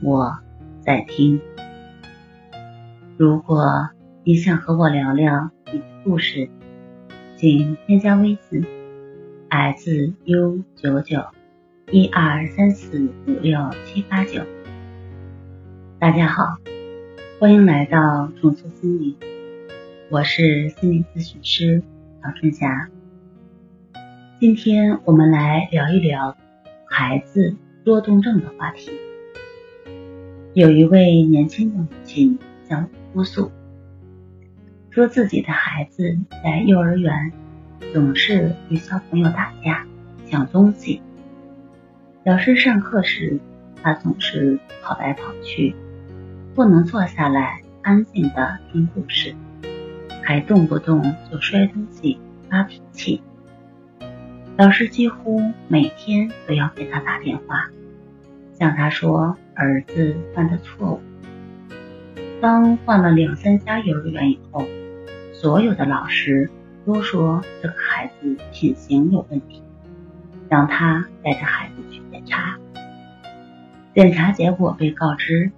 我在听。如果你想和我聊聊你的故事，请添加微信 s u 九九一二三四五六七八九。大家好，欢迎来到重塑心灵，我是心理咨询师曹春霞。今天我们来聊一聊孩子多动症的话题。有一位年轻的母亲向我哭诉，说自己的孩子在幼儿园总是与小朋友打架、抢东西。老师上课时，他总是跑来跑去，不能坐下来安静的听故事，还动不动就摔东西、发脾气。老师几乎每天都要给他打电话。向他说儿子犯的错误。当换了两三家幼儿园以后，所有的老师都说这个孩子品行有问题，让他带着孩子去检查。检查结果被告知，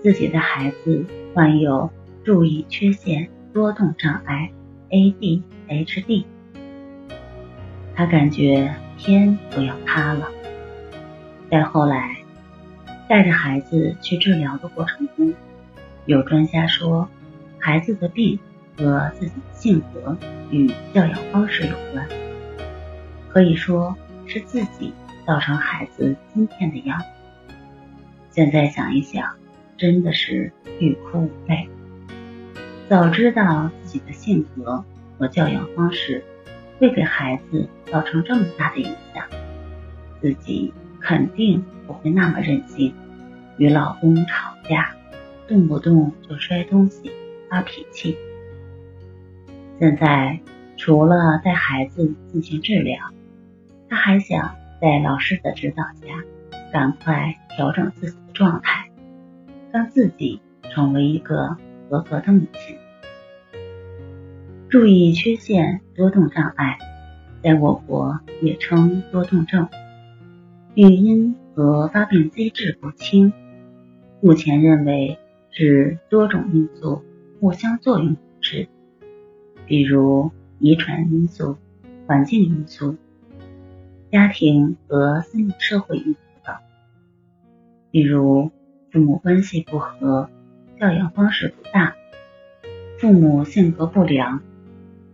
自己的孩子患有注意缺陷多动障碍 （ADHD）。他感觉天都要塌了。再后来。带着孩子去治疗的过程中，有专家说，孩子的病和自己的性格与教养方式有关，可以说是自己造成孩子今天的样子。现在想一想，真的是欲哭无泪。早知道自己的性格和教养方式会给孩子造成这么大的影响，自己。肯定不会那么任性，与老公吵架，动不动就摔东西、发脾气。现在除了带孩子进行治疗，他还想在老师的指导下，赶快调整自己的状态，让自己成为一个合格的母亲。注意缺陷多动障碍，在我国也称多动症。病因和发病机制不清，目前认为是多种因素互相作用导致，比如遗传因素、环境因素、家庭和心理社会因素等，比如父母关系不和、教养方式不当、父母性格不良、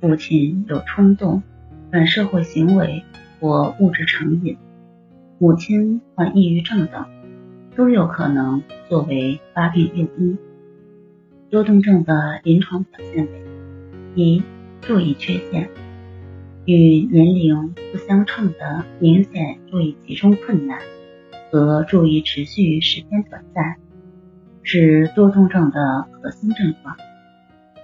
父亲有冲动、反社会行为或物质成瘾。母亲患抑郁症等，都有可能作为发病诱因。多动症的临床表现为：一、注意缺陷，与年龄不相称的明显注意集中困难和注意持续时间短暂，是多动症的核心症状。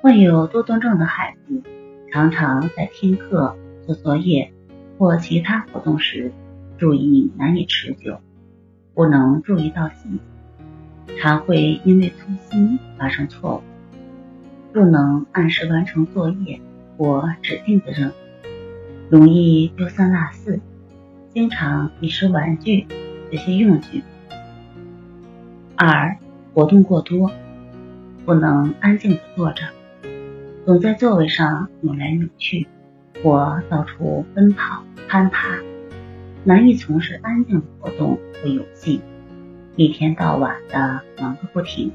患有多动症的孩子常常在听课、做作业或其他活动时。注意难以持久，不能注意到细节，常会因为粗心发生错误，不能按时完成作业或指定的任务，容易丢三落四，经常遗失玩具这些用具。二、活动过多，不能安静的坐着，总在座位上扭来扭去，或到处奔跑攀爬。难以从事安静活动和游戏，一天到晚的忙个不停。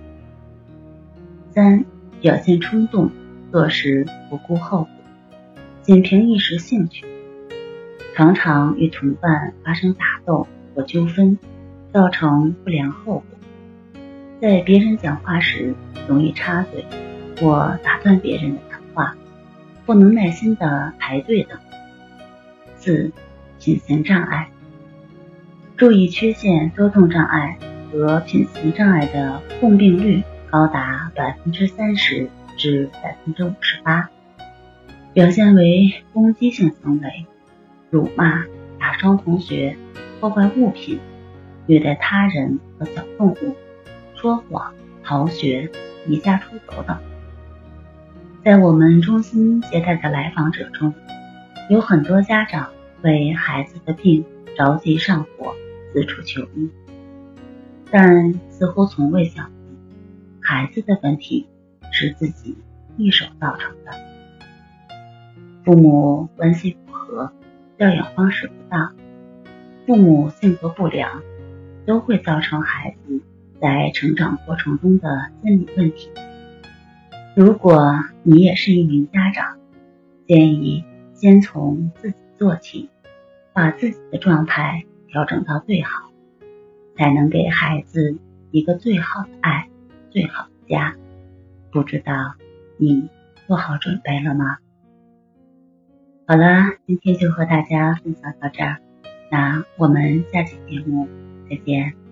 三、表现冲动，做事不顾后果，仅凭一时兴趣，常常与同伴发生打斗或纠纷，造成不良后果。在别人讲话时容易插嘴或打断别人的谈话，不能耐心的排队等。四。品行障碍，注意缺陷多动障碍和品行障碍的共病率高达百分之三十至百分之五十八，表现为攻击性行为，辱骂、打伤同学、破坏物品、虐待他人和小动物、说谎、逃学、离家出走等。在我们中心接待的来访者中，有很多家长为孩子的病着急上火，四处求医。但似乎从未想过，孩子的问题是自己一手造成的。父母关系不和，教养方式不当，父母性格不良，都会造成孩子在成长过程中的心理问题。如果你也是一名家长，建议先从自己做起，把自己的状态调整到最好。才能给孩子一个最好的爱，最好的家。不知道你做好准备了吗？好了，今天就和大家分享到这儿，那我们下期节目再见。